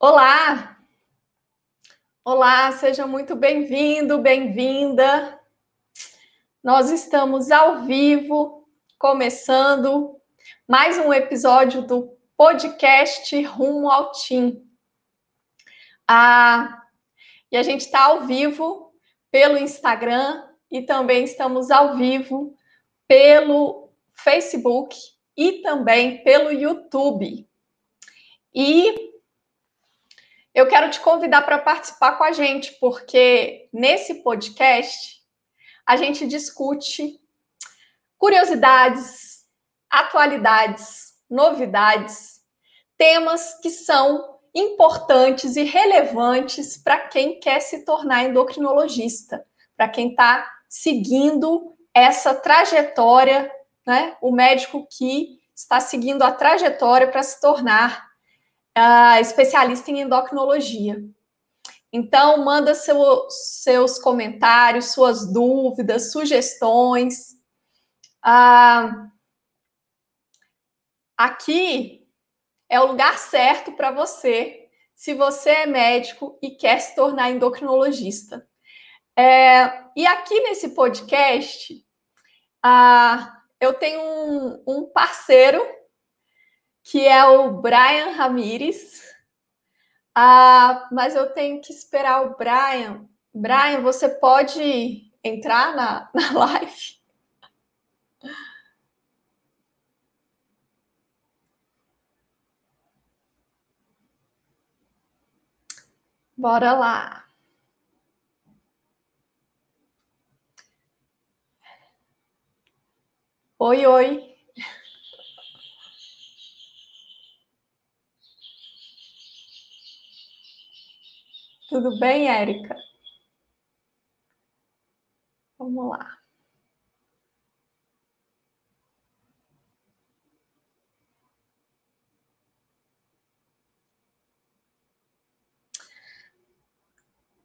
Olá! Olá, seja muito bem-vindo, bem-vinda. Nós estamos ao vivo, começando mais um episódio do podcast Rumo ao Tim. Ah, e a gente está ao vivo pelo Instagram e também estamos ao vivo pelo Facebook e também pelo YouTube. E eu quero te convidar para participar com a gente, porque nesse podcast a gente discute curiosidades, atualidades, novidades, temas que são importantes e relevantes para quem quer se tornar endocrinologista, para quem está seguindo essa trajetória, né? O médico que está seguindo a trajetória para se tornar especialista em endocrinologia. Então, manda seu, seus comentários, suas dúvidas, sugestões. Uh, aqui é o lugar certo para você, se você é médico e quer se tornar endocrinologista. É, e aqui nesse podcast, uh, eu tenho um, um parceiro que é o Brian Ramires. Ah, mas eu tenho que esperar o Brian. Brian, você pode entrar na, na live? Bora lá. Oi, oi. Tudo bem, Érica? Vamos lá.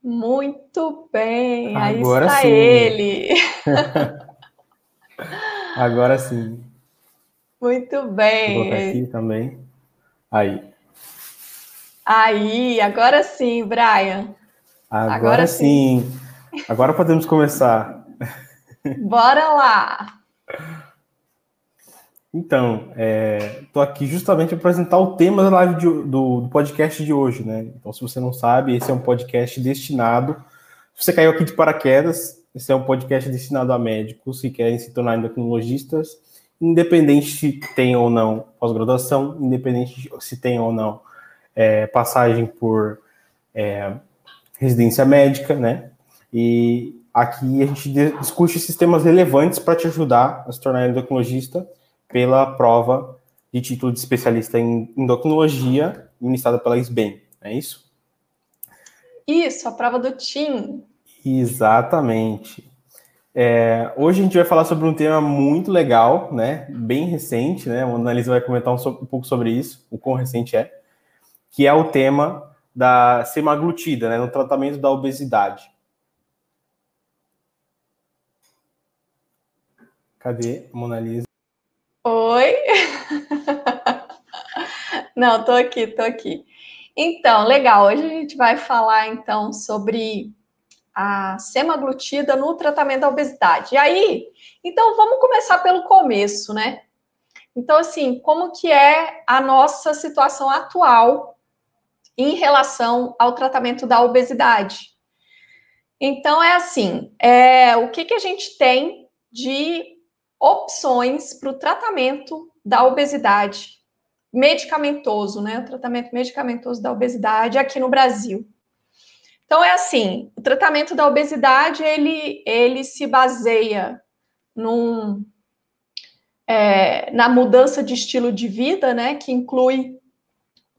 Muito bem, Agora aí está sim. ele. Agora sim. Muito bem. Vou aqui também. Aí. Aí, agora sim, Brian. Agora, agora sim. sim. Agora podemos começar. Bora lá. Então, estou é, aqui justamente para apresentar o tema da live de, do, do, podcast de hoje, né? Então, se você não sabe, esse é um podcast destinado. Se você caiu aqui de paraquedas, esse é um podcast destinado a médicos que querem se tornar endocrinologistas, independente se tem ou não pós-graduação, independente se tem ou não é, passagem por é, residência médica, né? E aqui a gente discute sistemas relevantes para te ajudar a se tornar endocrinologista pela prova de título de especialista em endocrinologia ministrada pela SBEM, é isso? Isso, a prova do TIM. Exatamente. É, hoje a gente vai falar sobre um tema muito legal, né? Bem recente, né? O Analisa vai comentar um, um pouco sobre isso, o quão recente é que é o tema da semaglutida, né, no tratamento da obesidade. Cadê a Mona Lisa? Oi? Não, tô aqui, tô aqui. Então, legal. Hoje a gente vai falar então sobre a semaglutida no tratamento da obesidade. E aí, então vamos começar pelo começo, né? Então, assim, como que é a nossa situação atual em relação ao tratamento da obesidade. Então, é assim: é, o que, que a gente tem de opções para o tratamento da obesidade medicamentoso, né? O tratamento medicamentoso da obesidade aqui no Brasil. Então, é assim: o tratamento da obesidade ele, ele se baseia num, é, na mudança de estilo de vida, né? Que inclui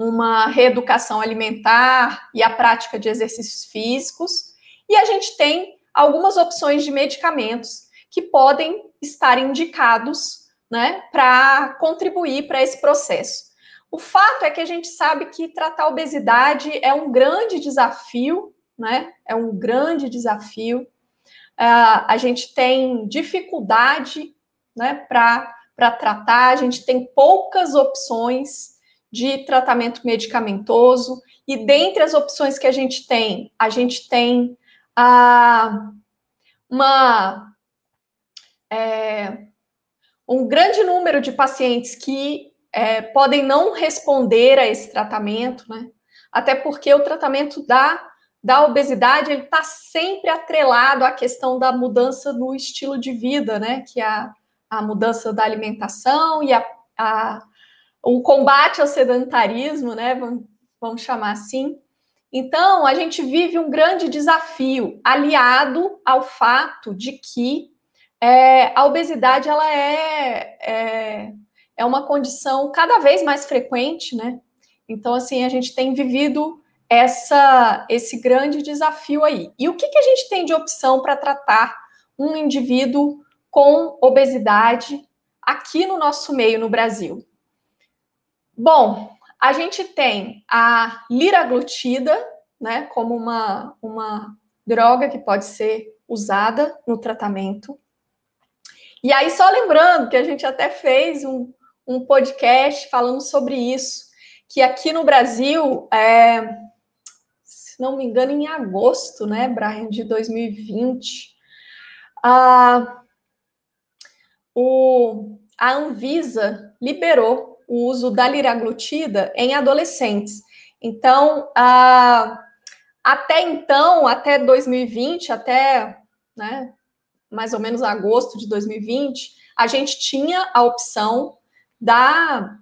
uma reeducação alimentar e a prática de exercícios físicos. E a gente tem algumas opções de medicamentos que podem estar indicados né, para contribuir para esse processo. O fato é que a gente sabe que tratar a obesidade é um grande desafio, né? É um grande desafio. Uh, a gente tem dificuldade né, para tratar, a gente tem poucas opções de tratamento medicamentoso. E dentre as opções que a gente tem, a gente tem a, uma, é, um grande número de pacientes que é, podem não responder a esse tratamento, né? Até porque o tratamento da, da obesidade ele está sempre atrelado à questão da mudança no estilo de vida, né? Que é a, a mudança da alimentação e a, a, o combate ao sedentarismo, né? Vamos, vamos chamar assim. Então, a gente vive um grande desafio, aliado ao fato de que é, a obesidade ela é, é, é uma condição cada vez mais frequente, né? Então, assim, a gente tem vivido essa, esse grande desafio aí. E o que, que a gente tem de opção para tratar um indivíduo com obesidade aqui no nosso meio, no Brasil? Bom, a gente tem a liraglutida, né, como uma, uma droga que pode ser usada no tratamento. E aí, só lembrando que a gente até fez um, um podcast falando sobre isso, que aqui no Brasil, é, se não me engano, em agosto, né, Brian, de 2020, a, o, a Anvisa liberou o uso da liraglutida em adolescentes. Então, até então, até 2020, até né, mais ou menos agosto de 2020, a gente tinha a opção da,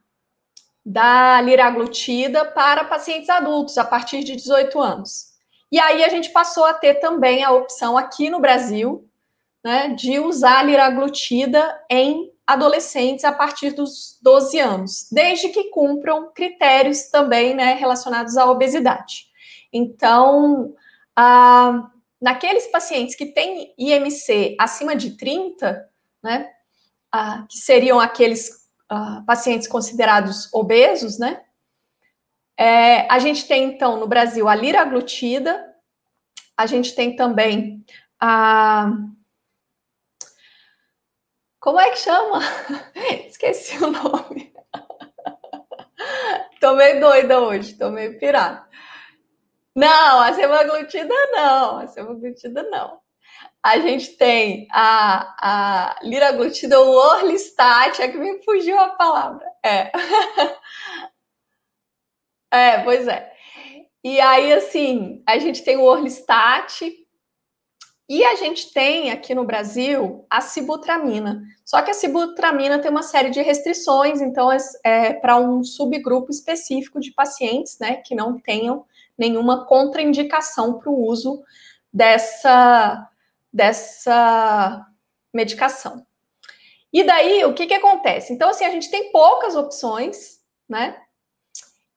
da liraglutida para pacientes adultos a partir de 18 anos. E aí a gente passou a ter também a opção aqui no Brasil né, de usar a liraglutida em adolescentes a partir dos 12 anos, desde que cumpram critérios também né, relacionados à obesidade. Então, ah, naqueles pacientes que têm IMC acima de 30, né, ah, que seriam aqueles ah, pacientes considerados obesos, né, é, a gente tem, então, no Brasil, a liraglutida, a gente tem também a como é que chama? Esqueci o nome. tô meio doida hoje, tô meio pirada. Não, a semaglutida não, a semaglutida não. A gente tem a, a liraglutida, o orlistat, é que me fugiu a palavra. É. é, pois é. E aí, assim, a gente tem o orlistat, e a gente tem aqui no Brasil a sibutramina. Só que a sibutramina tem uma série de restrições, então é, é para um subgrupo específico de pacientes, né, que não tenham nenhuma contraindicação para o uso dessa, dessa medicação. E daí, o que, que acontece? Então, assim, a gente tem poucas opções, né?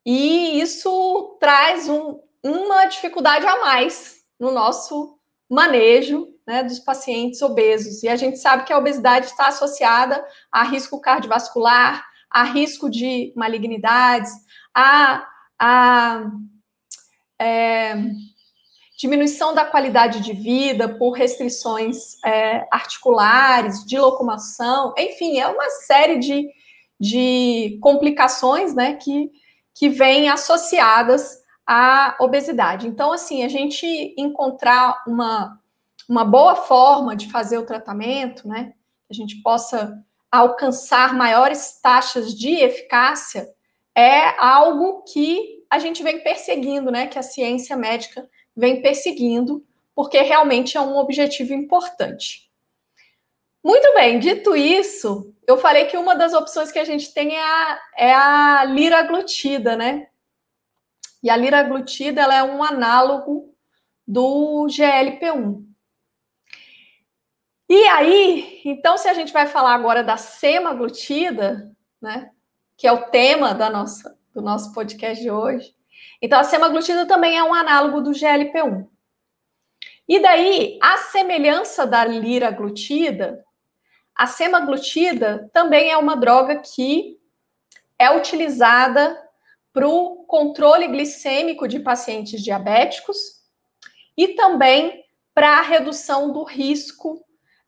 E isso traz um, uma dificuldade a mais no nosso manejo né, dos pacientes obesos. E a gente sabe que a obesidade está associada a risco cardiovascular, a risco de malignidades, a, a é, diminuição da qualidade de vida por restrições é, articulares, de locomoção, enfim, é uma série de, de complicações né, que, que vêm associadas a obesidade. Então, assim, a gente encontrar uma, uma boa forma de fazer o tratamento, né? Que a gente possa alcançar maiores taxas de eficácia, é algo que a gente vem perseguindo, né? Que a ciência médica vem perseguindo, porque realmente é um objetivo importante. Muito bem, dito isso, eu falei que uma das opções que a gente tem é a, é a liraglutida, né? E a liraglutida ela é um análogo do GLP-1. E aí, então, se a gente vai falar agora da semaglutida, né, que é o tema da nossa, do nosso podcast de hoje, então a semaglutida também é um análogo do GLP-1. E daí, a semelhança da liraglutida, a semaglutida também é uma droga que é utilizada para o controle glicêmico de pacientes diabéticos e também para a redução do risco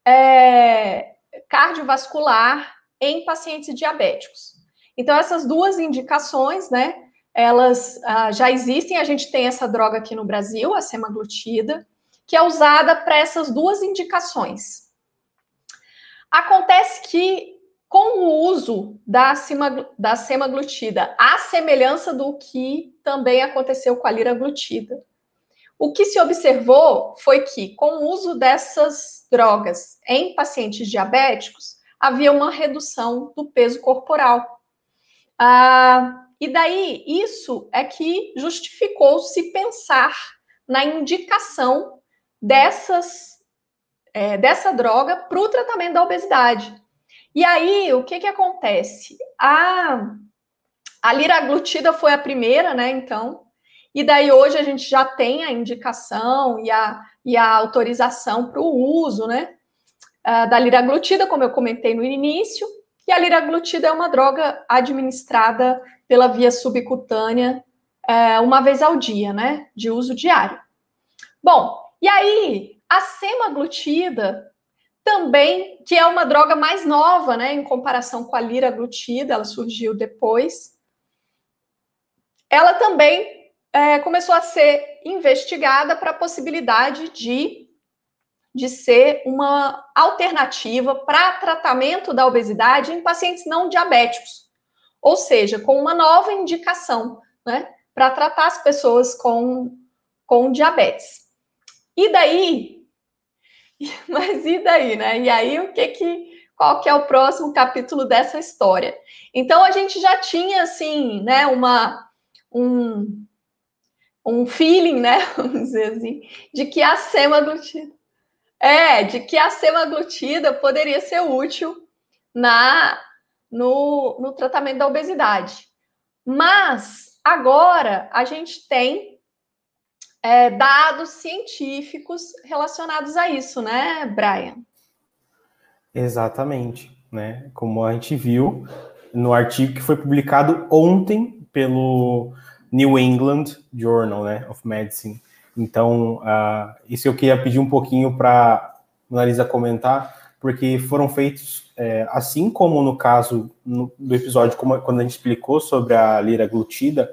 é, cardiovascular em pacientes diabéticos. Então, essas duas indicações, né, elas ah, já existem, a gente tem essa droga aqui no Brasil, a semaglutida, que é usada para essas duas indicações. Acontece que, com o uso da, da semaglutida, a semelhança do que também aconteceu com a liraglutida, o que se observou foi que, com o uso dessas drogas em pacientes diabéticos, havia uma redução do peso corporal. Ah, e daí, isso é que justificou se pensar na indicação dessas, é, dessa droga para o tratamento da obesidade. E aí, o que, que acontece? A, a liraglutida foi a primeira, né? Então, e daí hoje a gente já tem a indicação e a, e a autorização para o uso, né? Uh, da liraglutida, como eu comentei no início, e a liraglutida é uma droga administrada pela via subcutânea uh, uma vez ao dia, né? De uso diário. Bom, e aí a semaglutida também, que é uma droga mais nova, né? Em comparação com a liraglutida, ela surgiu depois. Ela também é, começou a ser investigada para a possibilidade de, de ser uma alternativa para tratamento da obesidade em pacientes não diabéticos, ou seja, com uma nova indicação, né, para tratar as pessoas com, com diabetes. E daí? Mas e daí, né? E aí o que que qual que é o próximo capítulo dessa história? Então a gente já tinha assim, né, uma um, um feeling, né, vamos dizer assim, de que a semaglutida é, de que a semaglutida poderia ser útil na no, no tratamento da obesidade. Mas agora a gente tem é, dados científicos relacionados a isso, né, Brian? Exatamente, né? Como a gente viu no artigo que foi publicado ontem pelo New England Journal né, of Medicine. Então, uh, isso eu queria pedir um pouquinho para a Marisa comentar, porque foram feitos, é, assim como no caso no, do episódio, como, quando a gente explicou sobre a lira glutida,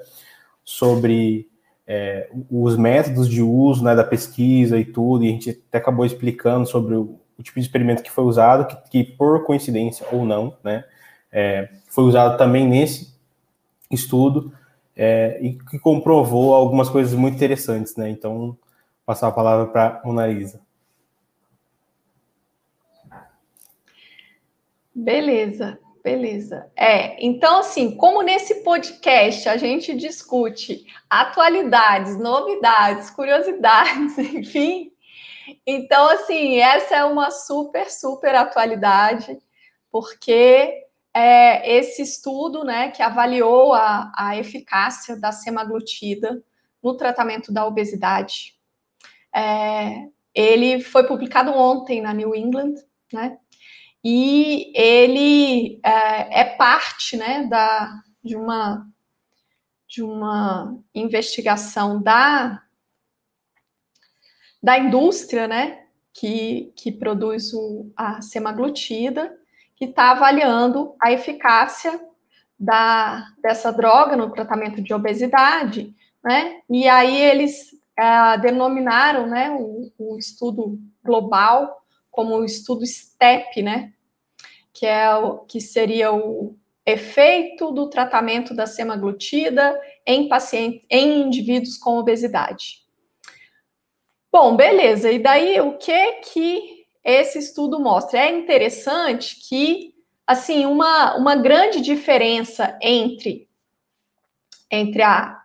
sobre é, os métodos de uso né, da pesquisa e tudo, e a gente até acabou explicando sobre o, o tipo de experimento que foi usado, que, que por coincidência ou não, né, é, foi usado também nesse estudo é, e que comprovou algumas coisas muito interessantes, né? Então, passar a palavra para Monalisa. Beleza, beleza. É, então, assim, como nesse podcast a gente discute atualidades, novidades, curiosidades, enfim. Então, assim, essa é uma super, super atualidade, porque é, esse estudo, né, que avaliou a, a eficácia da semaglutida no tratamento da obesidade. É, ele foi publicado ontem na New England, né? E ele é, é parte, né, da, de uma de uma investigação da da indústria, né, que, que produz o, a semaglutida que está avaliando a eficácia da, dessa droga no tratamento de obesidade, né? E aí eles é, denominaram, né, o, o, estudo global como o estudo STEP, né? Que é o que seria o efeito do tratamento da semaglutida em pacientes, em indivíduos com obesidade. Bom, beleza. E daí o que que esse estudo mostra. É interessante que, assim, uma, uma grande diferença entre, entre a,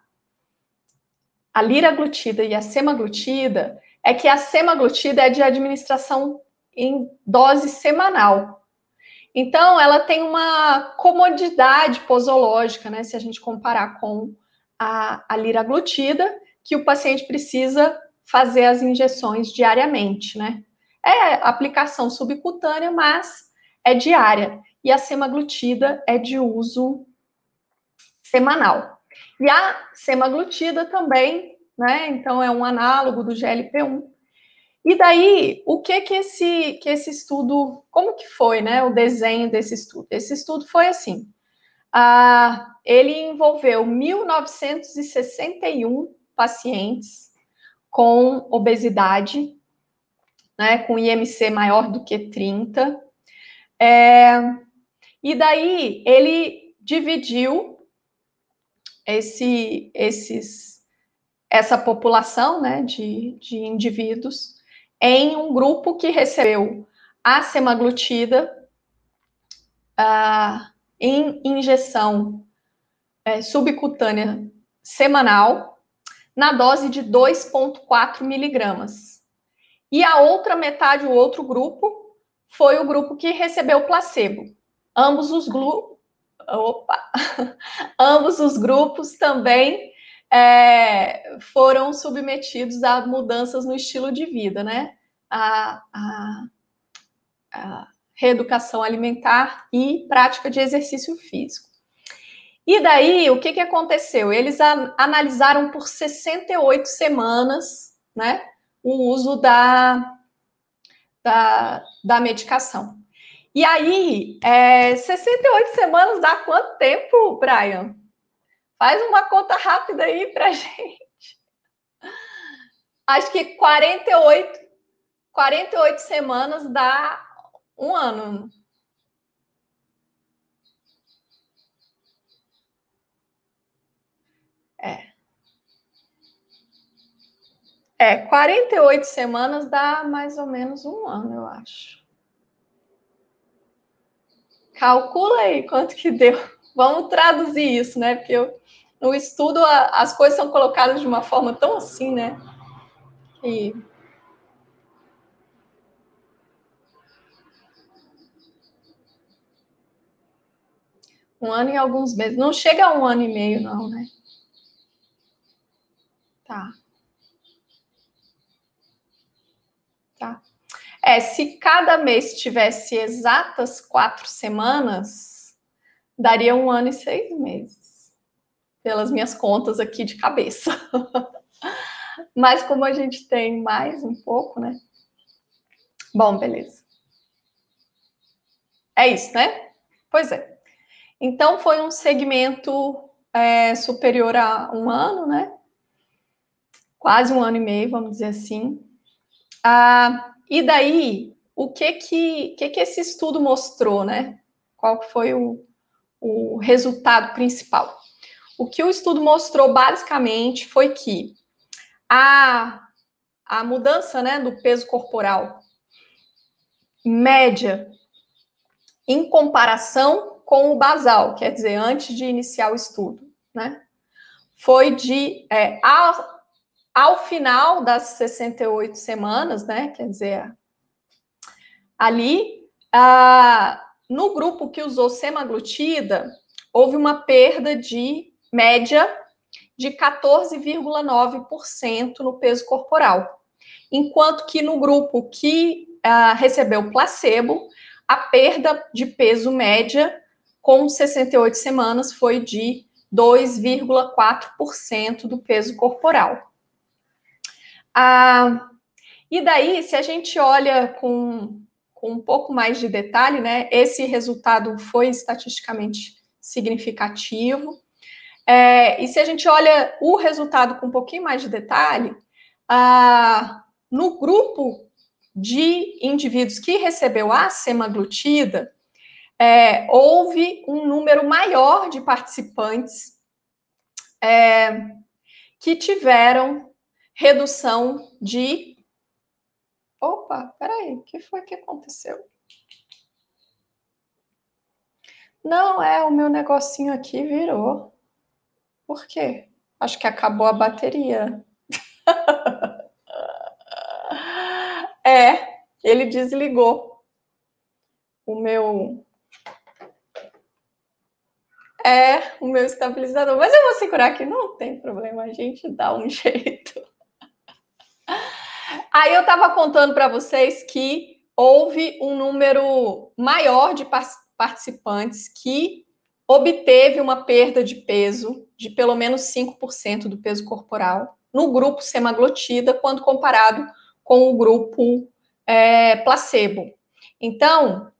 a liraglutida e a semaglutida é que a semaglutida é de administração em dose semanal. Então, ela tem uma comodidade posológica, né? Se a gente comparar com a, a liraglutida, que o paciente precisa fazer as injeções diariamente, né? É aplicação subcutânea, mas é diária. E a semaglutida é de uso semanal. E a semaglutida também, né? Então é um análogo do GLP-1. E daí, o que que esse que esse estudo, como que foi, né, o desenho desse estudo? Esse estudo foi assim: ah, ele envolveu 1.961 pacientes com obesidade, né, com IMC maior do que 30. É, e daí ele dividiu esse, esses, essa população né, de, de indivíduos em um grupo que recebeu a semaglutida uh, em injeção é, subcutânea semanal na dose de 2,4 miligramas. E a outra metade, o outro grupo, foi o grupo que recebeu placebo. Ambos os, glu... Opa. Ambos os grupos também é, foram submetidos a mudanças no estilo de vida, né? A, a, a reeducação alimentar e prática de exercício físico. E daí, o que, que aconteceu? Eles a, analisaram por 68 semanas né, o uso da, da, da medicação. E aí, é, 68 semanas dá quanto tempo, Brian? Faz uma conta rápida aí pra gente. Acho que 48, 48 semanas dá um ano. É. É, 48 semanas dá mais ou menos um ano, eu acho. Calcula aí quanto que deu. Vamos traduzir isso, né? Porque eu, no estudo a, as coisas são colocadas de uma forma tão assim, né? Que Um ano e alguns meses. Não chega a um ano e meio, não, né? Tá. Tá. É, se cada mês tivesse exatas quatro semanas, daria um ano e seis meses. Pelas minhas contas aqui de cabeça. Mas como a gente tem mais um pouco, né? Bom, beleza. É isso, né? Pois é. Então, foi um segmento é, superior a um ano, né? Quase um ano e meio, vamos dizer assim. Ah, e daí, o que que, que que esse estudo mostrou, né? Qual foi o, o resultado principal? O que o estudo mostrou, basicamente, foi que a, a mudança né, do peso corporal média em comparação com o basal, quer dizer, antes de iniciar o estudo, né? Foi de é, ao, ao final das 68 semanas, né? Quer dizer, ali, ah, no grupo que usou semaglutida, houve uma perda de média de 14,9% no peso corporal, enquanto que no grupo que ah, recebeu placebo, a perda de peso média com 68 semanas foi de 2,4% do peso corporal. Ah, e daí, se a gente olha com, com um pouco mais de detalhe, né, esse resultado foi estatisticamente significativo. É, e se a gente olha o resultado com um pouquinho mais de detalhe, ah, no grupo de indivíduos que recebeu a semaglutida, é, houve um número maior de participantes é, que tiveram redução de. Opa, peraí, o que foi que aconteceu? Não, é, o meu negocinho aqui virou. Por quê? Acho que acabou a bateria. é, ele desligou o meu é o meu estabilizador. Mas eu vou segurar aqui, não tem problema, a gente dá um jeito. Aí eu estava contando para vocês que houve um número maior de participantes que obteve uma perda de peso de pelo menos 5% do peso corporal no grupo semaglutida, quando comparado com o grupo é, placebo. Então,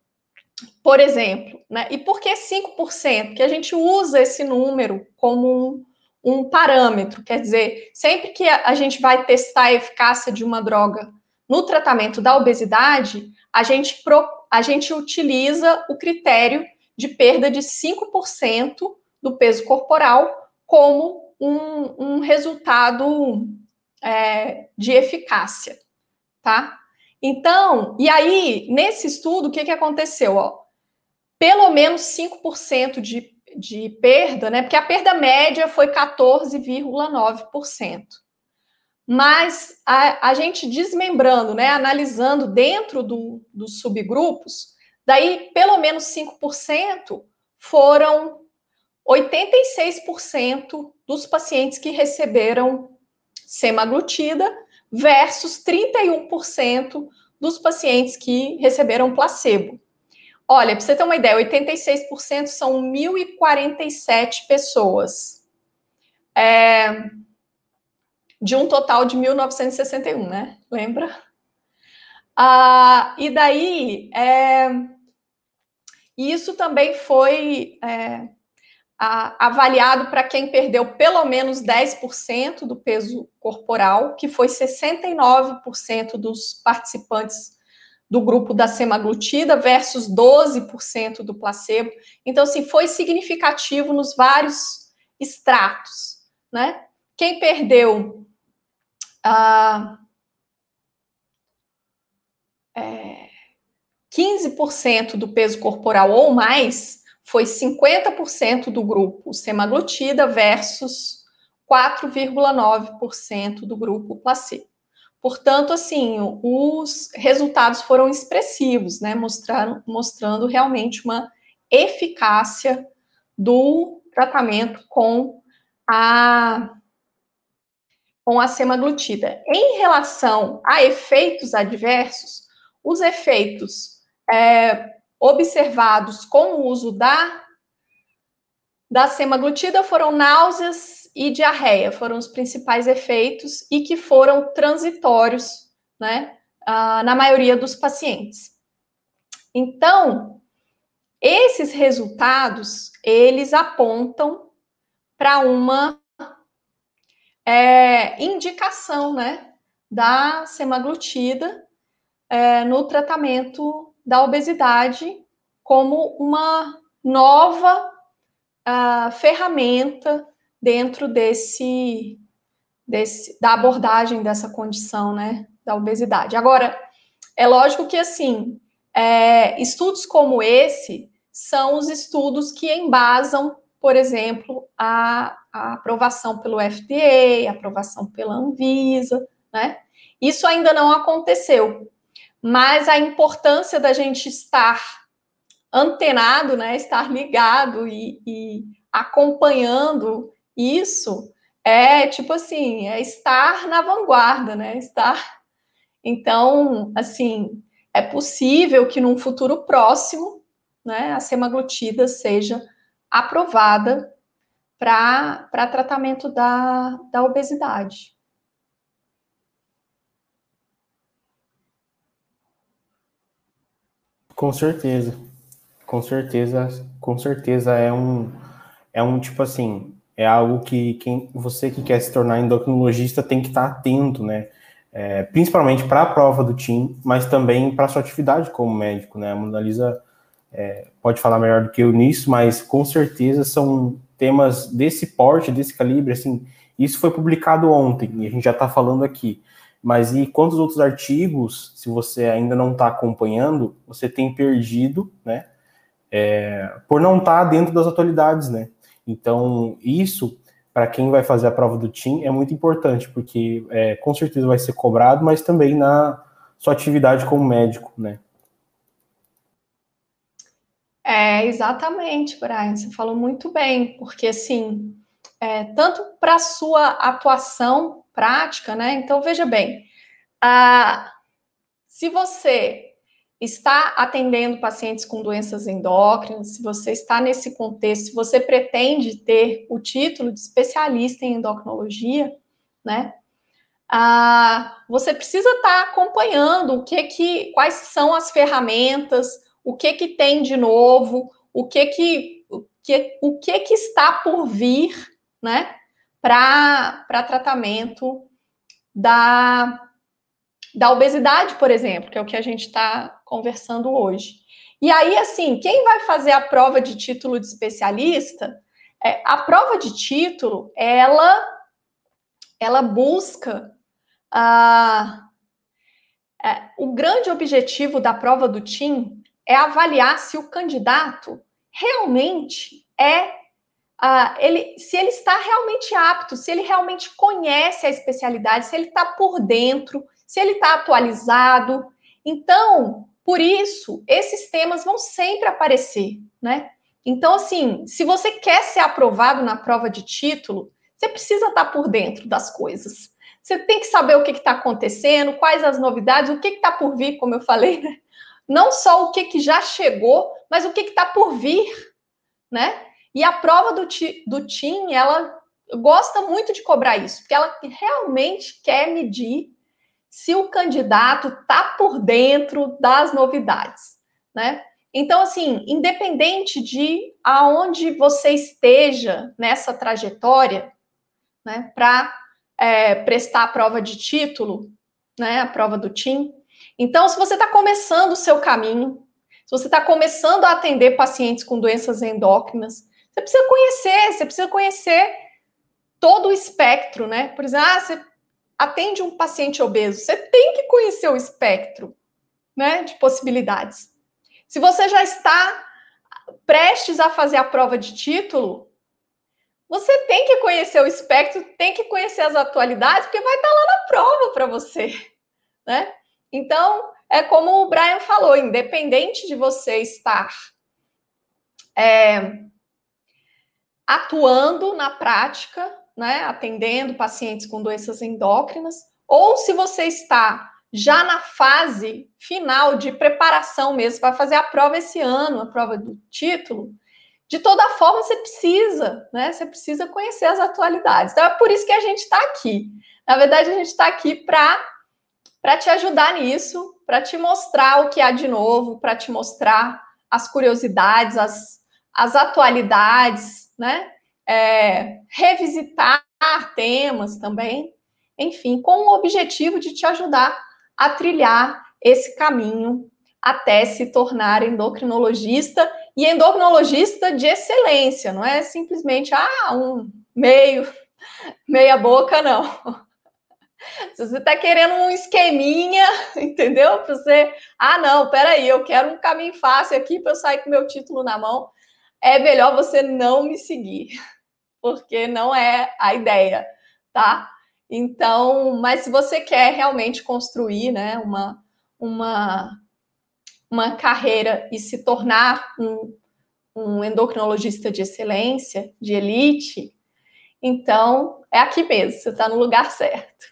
por exemplo, né? E por que 5%? Que a gente usa esse número como um, um parâmetro, quer dizer, sempre que a, gente vai testar a eficácia de uma droga no tratamento da obesidade, a gente, pro, a gente utiliza o critério de perda de 5% do peso corporal como um, um resultado é, de eficácia, tá? Então, e aí, nesse estudo, o que, que aconteceu? Ó? Pelo menos 5% de, de perda, né? Porque a perda média foi 14,9%. Mas a, a, gente desmembrando, né? Analisando dentro do, dos subgrupos, daí pelo menos 5% foram 86% dos pacientes que receberam semaglutida versus 31% dos pacientes que receberam placebo. Olha, para você ter uma ideia, 86% são 1.047 pessoas. É, de um total de 1961, né? Lembra? Ah, e daí, é, isso também foi é, a, avaliado para quem perdeu pelo menos 10% do peso corporal, que foi 69% dos participantes do grupo da semaglutida versus 12% do placebo. Então, assim, foi significativo nos vários estratos, né? Quem perdeu ah, é, 15% do peso corporal ou mais foi 50% do grupo semaglutida versus 4,9% do grupo placebo. Portanto, assim, os resultados foram expressivos, né? Mostrando realmente uma eficácia do tratamento com a com a semaglutida. Em relação a efeitos adversos, os efeitos é, observados com o uso da, da semaglutida foram náuseas e diarreia, foram os principais efeitos e que foram transitórios, né, ah, na maioria dos pacientes. Então, esses resultados, eles apontam para uma é, indicação, né, da semaglutida é, no tratamento da obesidade como uma nova uh, ferramenta dentro desse, desse da abordagem dessa condição, né, da obesidade. Agora, é lógico que assim, é, estudos como esse são os estudos que embasam, por exemplo, a, a aprovação pelo FDA, a aprovação pela Anvisa, né? Isso ainda não aconteceu mas a importância da gente estar antenado, né, estar ligado e, e acompanhando isso é tipo assim, é estar na vanguarda, né? Estar. Então, assim, é possível que num futuro próximo, né, a semaglutida seja aprovada para tratamento da, da obesidade. Com certeza. Com certeza, com certeza é um é um tipo assim, é algo que quem você que quer se tornar endocrinologista tem que estar atento, né? É, principalmente para a prova do TIM, mas também para a sua atividade como médico, né? A Mona Lisa é, pode falar melhor do que eu nisso, mas com certeza são temas desse porte, desse calibre, assim, isso foi publicado ontem e a gente já está falando aqui. Mas e quantos outros artigos, se você ainda não está acompanhando, você tem perdido, né? É, por não estar tá dentro das atualidades, né? Então, isso, para quem vai fazer a prova do TIM, é muito importante, porque é, com certeza vai ser cobrado, mas também na sua atividade como médico, né? É, exatamente, Brian, você falou muito bem, porque assim, é, tanto para a sua atuação prática, né? Então, veja bem, ah, se você está atendendo pacientes com doenças endócrinas, se você está nesse contexto, se você pretende ter o título de especialista em endocrinologia, né? Ah, você precisa estar acompanhando o que que, quais são as ferramentas, o que que tem de novo, o que que o que, o que, que está por vir, né, para tratamento da, da obesidade, por exemplo, que é o que a gente está conversando hoje. E aí, assim, quem vai fazer a prova de título de especialista, é, a prova de título, ela, ela busca ah, é, o grande objetivo da prova do TIM é avaliar se o candidato realmente é uh, ele, se ele está realmente apto, se ele realmente conhece a especialidade, se ele está por dentro, se ele está atualizado. Então, por isso, esses temas vão sempre aparecer, né? Então, assim, se você quer ser aprovado na prova de título, você precisa estar por dentro das coisas. Você tem que saber o que está acontecendo, quais as novidades, o que está por vir, como eu falei, né? Não só o que, que já chegou, mas o que está por vir, né? E a prova do, do TIM, ela gosta muito de cobrar isso, porque ela realmente quer medir se o candidato está por dentro das novidades, né? Então, assim, independente de aonde você esteja nessa trajetória, né, para é, prestar a prova de título, né, a prova do TIM. Então, se você está começando o seu caminho, se você está começando a atender pacientes com doenças endócrinas, você precisa conhecer, você precisa conhecer todo o espectro, né? Por exemplo, ah, você atende um paciente obeso, você tem que conhecer o espectro, né, de possibilidades. Se você já está prestes a fazer a prova de título, você tem que conhecer o espectro, tem que conhecer as atualidades, porque vai estar lá na prova para você, né? Então, é como o Brian falou, independente de você estar é, atuando na prática, né, atendendo pacientes com doenças endócrinas, ou se você está já na fase final de preparação mesmo, vai fazer a prova esse ano, a prova do título, de toda forma você precisa, né? Você precisa conhecer as atualidades. Então é por isso que a gente está aqui. Na verdade, a gente está aqui para para te ajudar nisso, para te mostrar o que há de novo, para te mostrar as curiosidades, as, as atualidades, né? É, revisitar temas também, enfim, com o objetivo de te ajudar a trilhar esse caminho até se tornar endocrinologista e endocrinologista de excelência, não é simplesmente ah, um meio, meia boca, não. Se você está querendo um esqueminha, entendeu? Para você, ah, não, peraí, eu quero um caminho fácil aqui para eu sair com meu título na mão, é melhor você não me seguir, porque não é a ideia, tá? Então, mas se você quer realmente construir, né, uma, uma, uma carreira e se tornar um, um endocrinologista de excelência, de elite, então é aqui mesmo, você está no lugar certo.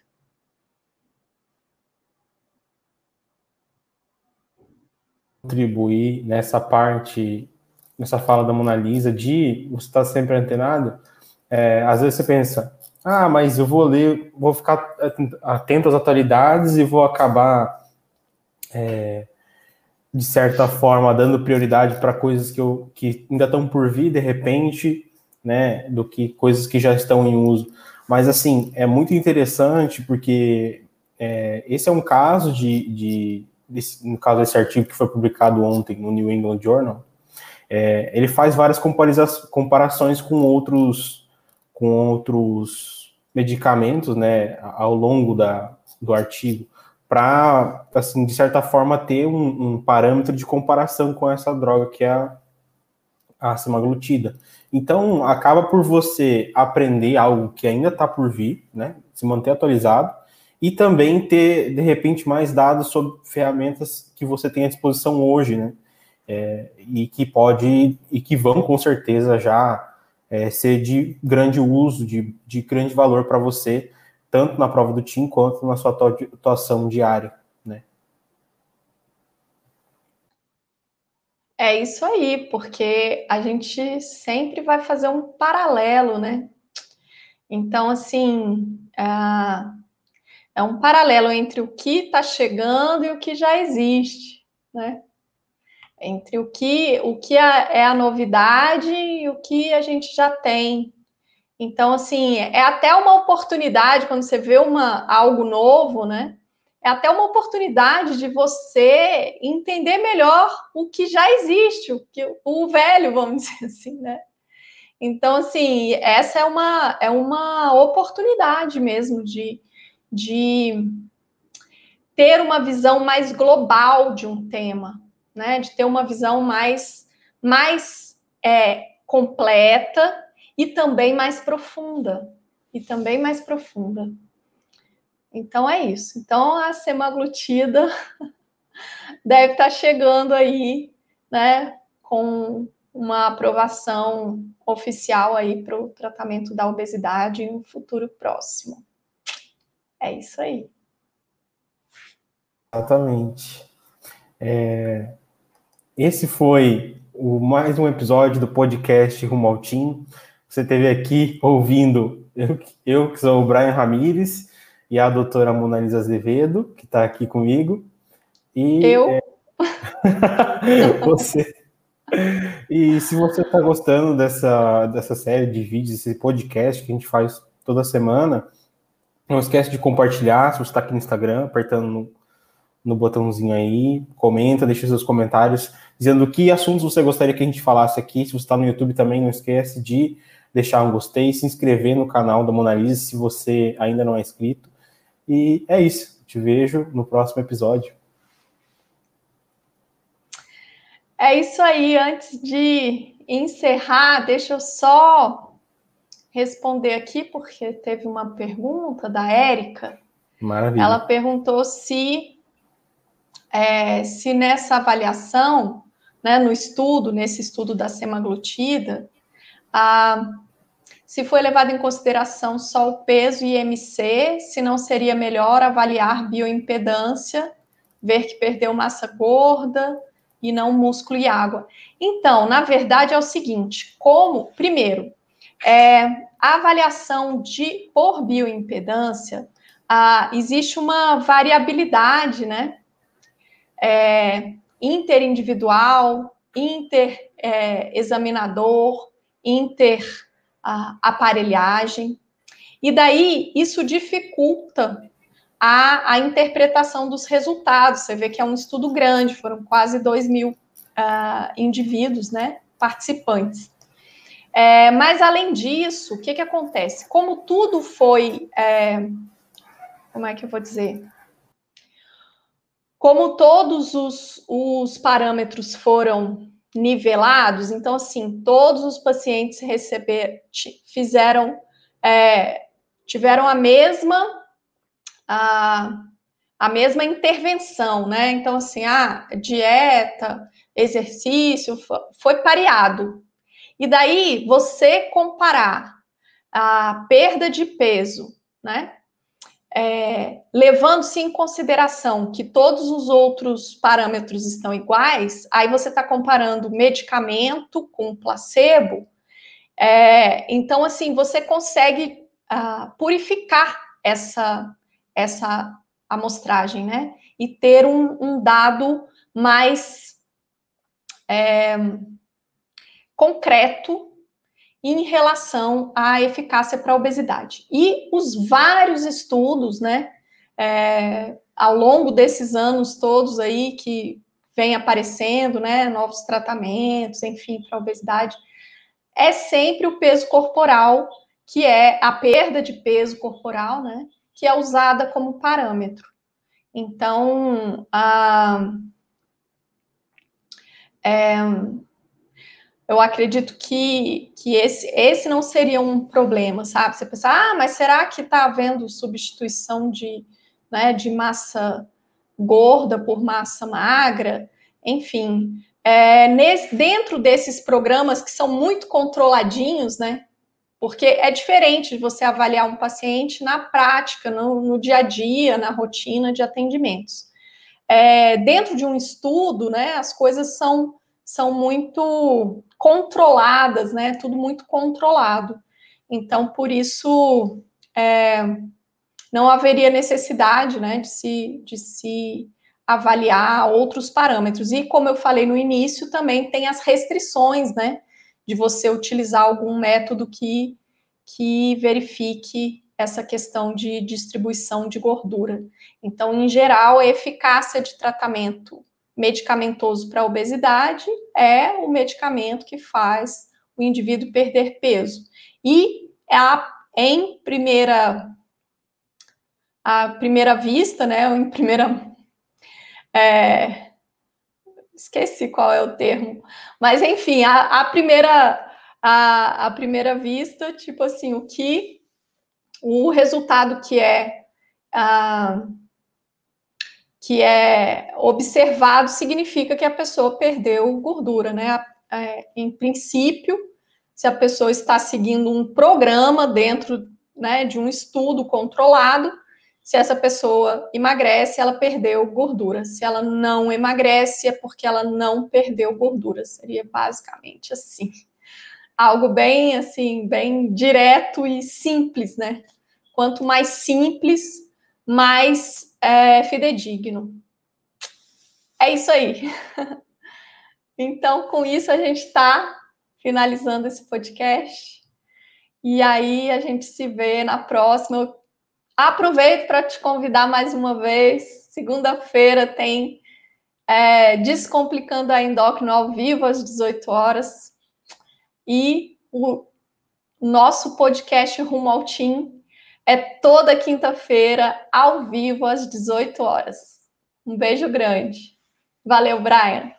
contribuir nessa parte, nessa fala da Mona Lisa, de você estar tá sempre antenado, é, às vezes você pensa, ah, mas eu vou ler, vou ficar atento às atualidades e vou acabar, é, de certa forma, dando prioridade para coisas que, eu, que ainda estão por vir, de repente, né, do que coisas que já estão em uso. Mas, assim, é muito interessante porque é, esse é um caso de, de desse, no caso desse artigo que foi publicado ontem no New England Journal, é, ele faz várias comparações com outros, com outros medicamentos, né, ao longo da, do artigo, para, assim, de certa forma, ter um, um, parâmetro de comparação com essa droga que é a, a semaglutida. Então, acaba por você aprender algo que ainda está por vir, né, se manter atualizado, e também ter, de repente, mais dados sobre ferramentas que você tem à disposição hoje, né? É, e que pode e que vão com certeza já é, ser de grande uso, de, de grande valor para você, tanto na prova do TIM quanto na sua atuação diária, né? É isso aí, porque a gente sempre vai fazer um paralelo, né? Então, assim, uh, é um paralelo entre o que está chegando e o que já existe, né? Entre o que, o que é, é a novidade e o que a gente já tem. Então, assim, é até uma oportunidade quando você vê uma, algo novo, né? É até uma oportunidade de você entender melhor o que já existe, o, que, o velho, vamos dizer assim, né? Então, assim, essa é uma, é uma oportunidade mesmo de, de ter uma visão mais global de um tema, né? De ter uma visão mais, mais é, completa e também mais profunda. E também mais profunda. Então é isso. Então a semaglutida deve estar chegando aí, né, com uma aprovação oficial aí para o tratamento da obesidade em um futuro próximo. É isso aí. Exatamente. É, esse foi o, mais um episódio do podcast Rumo ao Team. Você esteve aqui ouvindo eu, eu, que sou o Brian Ramires, e a doutora Mona Lisa Azevedo, que está aqui comigo. E, eu? É... você. E se você está gostando dessa, dessa série de vídeos, esse podcast que a gente faz toda semana, não esquece de compartilhar se você está aqui no Instagram, apertando no, no botãozinho aí, comenta, deixa seus comentários dizendo que assuntos você gostaria que a gente falasse aqui. Se você está no YouTube também, não esquece de deixar um gostei, se inscrever no canal da Mona Lisa se você ainda não é inscrito. E é isso. Te vejo no próximo episódio. É isso aí. Antes de encerrar, deixa eu só responder aqui, porque teve uma pergunta da Érica. Maravilha. Ela perguntou se, é, se nessa avaliação né, no estudo, nesse estudo da semaglutida, ah, se foi levado em consideração só o peso e IMC, se não seria melhor avaliar bioimpedância, ver que perdeu massa gorda e não músculo e água. Então, na verdade, é o seguinte: como, primeiro, é, a avaliação de por bioimpedância, existe uma variabilidade, né? É, interindividual, interexaminador, é, interaparelhagem. E daí isso dificulta a, a, interpretação dos resultados. Você vê que é um estudo grande, foram quase 2 mil uh, indivíduos, né, participantes. É, mas, além disso, o que, que acontece? Como tudo foi. É, como é que eu vou dizer? Como todos os, os parâmetros foram nivelados, então, assim, todos os pacientes receber, fizeram, é, tiveram a mesma, a, a mesma intervenção, né? Então, assim, a dieta, exercício, foi pareado. E daí, você comparar a perda de peso, né? É, levando-se em consideração que todos os outros parâmetros estão iguais, aí você está comparando medicamento com placebo. É, então, assim, você consegue uh, purificar essa, essa amostragem, né? E ter um, um dado mais é, concreto em relação à eficácia para a obesidade. E os vários estudos, né, é, ao longo desses anos todos aí que vem aparecendo, né, novos tratamentos, enfim, para a obesidade, é sempre o peso corporal, que é a perda de peso corporal, né, que é usada como parâmetro. Então, a, é, eu acredito que, que esse, esse não seria um problema, sabe? Você pensa, ah, mas será que está havendo substituição de, né, de massa gorda por massa magra? Enfim, é, nesse, dentro desses programas que são muito controladinhos, né? Porque é diferente de você avaliar um paciente na prática, no, no dia a dia, na rotina de atendimentos. É, dentro de um estudo, né, as coisas são, são muito controladas, né? Tudo muito controlado. Então, por isso, é, não haveria necessidade, né, de se, de se avaliar outros parâmetros. E como eu falei no início, também tem as restrições, né? De você utilizar algum método que, que verifique essa questão de distribuição de gordura. Então, em geral, a eficácia de tratamento medicamentoso para obesidade é o medicamento que faz o indivíduo perder peso. E a, em primeira a primeira vista, né, em primeira é, esqueci qual é o termo, mas enfim, a, a primeira a, a primeira vista, tipo assim, o que o resultado que é que é observado significa que a pessoa perdeu gordura, né? É, em princípio, se a pessoa está seguindo um programa dentro né, de um estudo controlado, se essa pessoa emagrece, ela perdeu gordura. Se ela não emagrece, é porque ela não perdeu gordura. Seria basicamente assim. Algo bem assim, bem direto e simples, né? Quanto mais simples, mais é, fidedigno. É isso aí. Então, com isso, a gente está finalizando esse podcast. E aí, a gente se vê na próxima. Eu aproveito para te convidar mais uma vez. Segunda-feira tem é, Descomplicando a Endócrino ao vivo às 18 horas. E o nosso podcast Rumo ao Team é toda quinta-feira, ao vivo, às 18 horas. Um beijo grande. Valeu, Brian.